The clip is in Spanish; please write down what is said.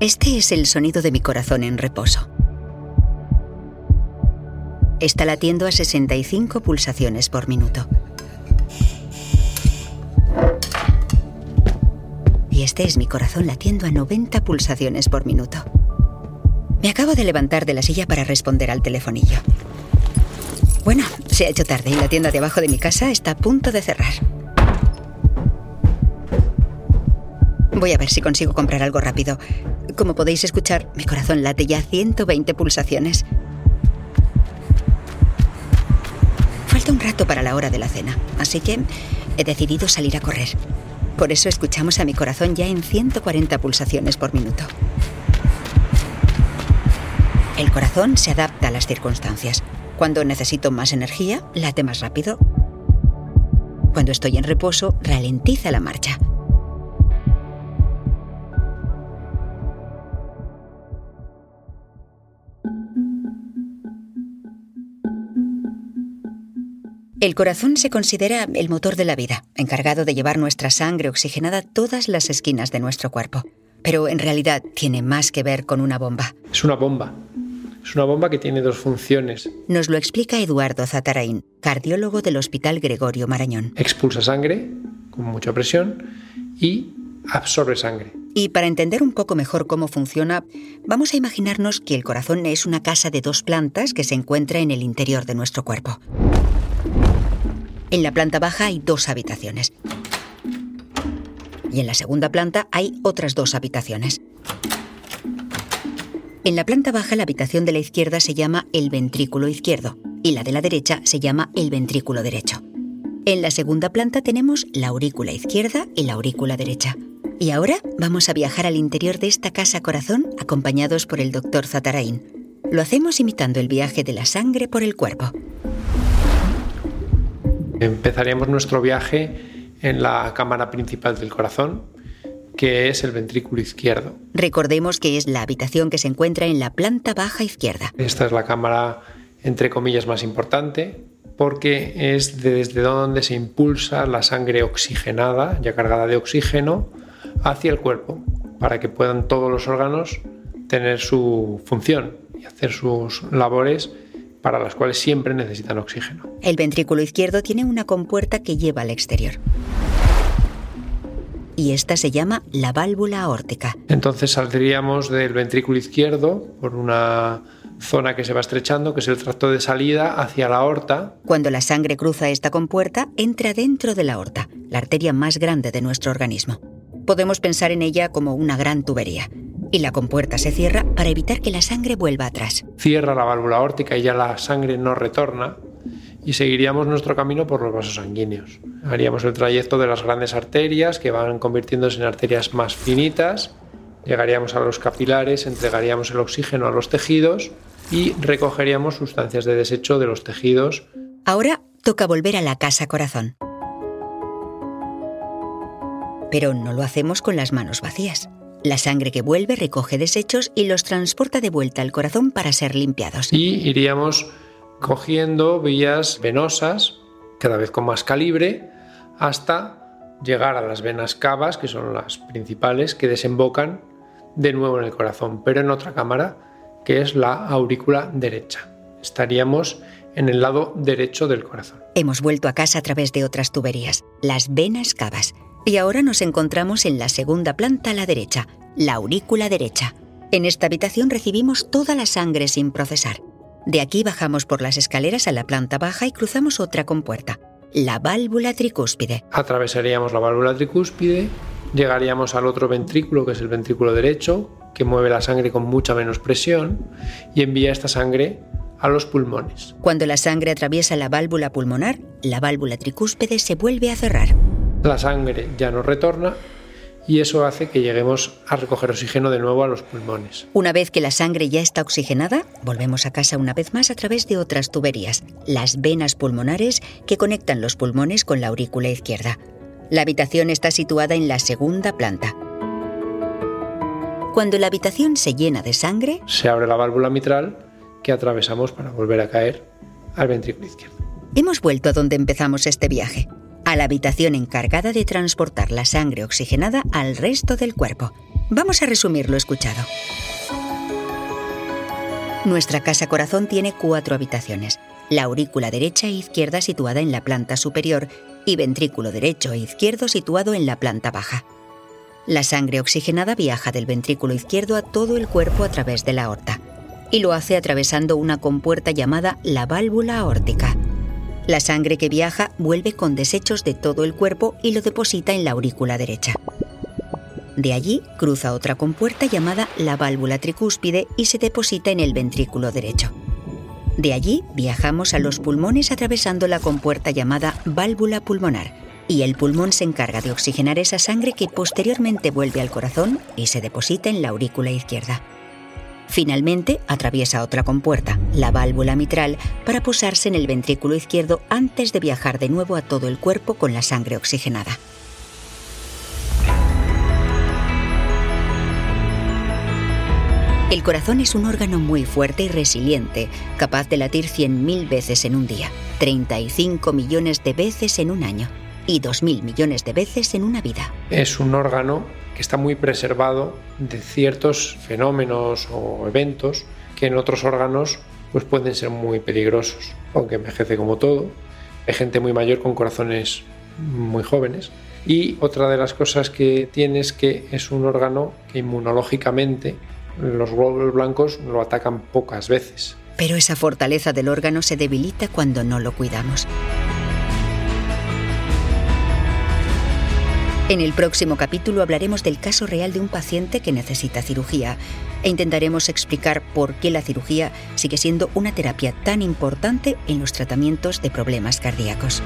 Este es el sonido de mi corazón en reposo. Está latiendo a 65 pulsaciones por minuto. Y este es mi corazón latiendo a 90 pulsaciones por minuto. Me acabo de levantar de la silla para responder al telefonillo. Bueno, se ha hecho tarde y la tienda de abajo de mi casa está a punto de cerrar. Voy a ver si consigo comprar algo rápido. Como podéis escuchar, mi corazón late ya a 120 pulsaciones. Falta un rato para la hora de la cena, así que he decidido salir a correr. Por eso escuchamos a mi corazón ya en 140 pulsaciones por minuto. El corazón se adapta a las circunstancias. Cuando necesito más energía, late más rápido. Cuando estoy en reposo, ralentiza la marcha. El corazón se considera el motor de la vida, encargado de llevar nuestra sangre oxigenada a todas las esquinas de nuestro cuerpo. Pero en realidad tiene más que ver con una bomba. Es una bomba. Es una bomba que tiene dos funciones. Nos lo explica Eduardo Zatarain, cardiólogo del Hospital Gregorio Marañón. Expulsa sangre con mucha presión y absorbe sangre. Y para entender un poco mejor cómo funciona, vamos a imaginarnos que el corazón es una casa de dos plantas que se encuentra en el interior de nuestro cuerpo. En la planta baja hay dos habitaciones. Y en la segunda planta hay otras dos habitaciones. En la planta baja la habitación de la izquierda se llama el ventrículo izquierdo y la de la derecha se llama el ventrículo derecho. En la segunda planta tenemos la aurícula izquierda y la aurícula derecha. Y ahora vamos a viajar al interior de esta casa corazón acompañados por el doctor Zatarain. Lo hacemos imitando el viaje de la sangre por el cuerpo. Empezaríamos nuestro viaje en la cámara principal del corazón, que es el ventrículo izquierdo. Recordemos que es la habitación que se encuentra en la planta baja izquierda. Esta es la cámara, entre comillas, más importante, porque es desde donde se impulsa la sangre oxigenada, ya cargada de oxígeno, hacia el cuerpo, para que puedan todos los órganos tener su función y hacer sus labores para las cuales siempre necesitan oxígeno. El ventrículo izquierdo tiene una compuerta que lleva al exterior. Y esta se llama la válvula aórtica. Entonces saldríamos del ventrículo izquierdo por una zona que se va estrechando, que es el tracto de salida hacia la aorta. Cuando la sangre cruza esta compuerta, entra dentro de la aorta, la arteria más grande de nuestro organismo. Podemos pensar en ella como una gran tubería y la compuerta se cierra para evitar que la sangre vuelva atrás. Cierra la válvula aórtica y ya la sangre no retorna y seguiríamos nuestro camino por los vasos sanguíneos. Haríamos el trayecto de las grandes arterias que van convirtiéndose en arterias más finitas, llegaríamos a los capilares, entregaríamos el oxígeno a los tejidos y recogeríamos sustancias de desecho de los tejidos. Ahora toca volver a la casa corazón. Pero no lo hacemos con las manos vacías. La sangre que vuelve recoge desechos y los transporta de vuelta al corazón para ser limpiados. Y iríamos cogiendo vías venosas, cada vez con más calibre, hasta llegar a las venas cavas, que son las principales, que desembocan de nuevo en el corazón, pero en otra cámara, que es la aurícula derecha. Estaríamos en el lado derecho del corazón. Hemos vuelto a casa a través de otras tuberías, las venas cavas, y ahora nos encontramos en la segunda planta a la derecha, la aurícula derecha. En esta habitación recibimos toda la sangre sin procesar. De aquí bajamos por las escaleras a la planta baja y cruzamos otra compuerta, la válvula tricúspide. Atravesaríamos la válvula tricúspide, llegaríamos al otro ventrículo, que es el ventrículo derecho, que mueve la sangre con mucha menos presión y envía esta sangre a los pulmones. Cuando la sangre atraviesa la válvula pulmonar, la válvula tricúspide se vuelve a cerrar la sangre ya no retorna y eso hace que lleguemos a recoger oxígeno de nuevo a los pulmones. Una vez que la sangre ya está oxigenada, volvemos a casa una vez más a través de otras tuberías, las venas pulmonares que conectan los pulmones con la aurícula izquierda. La habitación está situada en la segunda planta. Cuando la habitación se llena de sangre, se abre la válvula mitral que atravesamos para volver a caer al ventrículo izquierdo. Hemos vuelto a donde empezamos este viaje, a la habitación encargada de transportar la sangre oxigenada al resto del cuerpo. Vamos a resumir lo escuchado. Nuestra casa corazón tiene cuatro habitaciones. La aurícula derecha e izquierda situada en la planta superior y ventrículo derecho e izquierdo situado en la planta baja. La sangre oxigenada viaja del ventrículo izquierdo a todo el cuerpo a través de la aorta y lo hace atravesando una compuerta llamada la válvula aórtica. La sangre que viaja vuelve con desechos de todo el cuerpo y lo deposita en la aurícula derecha. De allí cruza otra compuerta llamada la válvula tricúspide y se deposita en el ventrículo derecho. De allí viajamos a los pulmones atravesando la compuerta llamada válvula pulmonar y el pulmón se encarga de oxigenar esa sangre que posteriormente vuelve al corazón y se deposita en la aurícula izquierda. Finalmente atraviesa otra compuerta, la válvula mitral, para posarse en el ventrículo izquierdo antes de viajar de nuevo a todo el cuerpo con la sangre oxigenada. El corazón es un órgano muy fuerte y resiliente, capaz de latir 100.000 veces en un día, 35 millones de veces en un año y 2.000 millones de veces en una vida. Es un órgano que está muy preservado de ciertos fenómenos o eventos que en otros órganos pues pueden ser muy peligrosos, aunque envejece como todo. Hay gente muy mayor con corazones muy jóvenes. Y otra de las cosas que tiene es que es un órgano que inmunológicamente los glóbulos blancos lo atacan pocas veces. Pero esa fortaleza del órgano se debilita cuando no lo cuidamos. En el próximo capítulo hablaremos del caso real de un paciente que necesita cirugía e intentaremos explicar por qué la cirugía sigue siendo una terapia tan importante en los tratamientos de problemas cardíacos.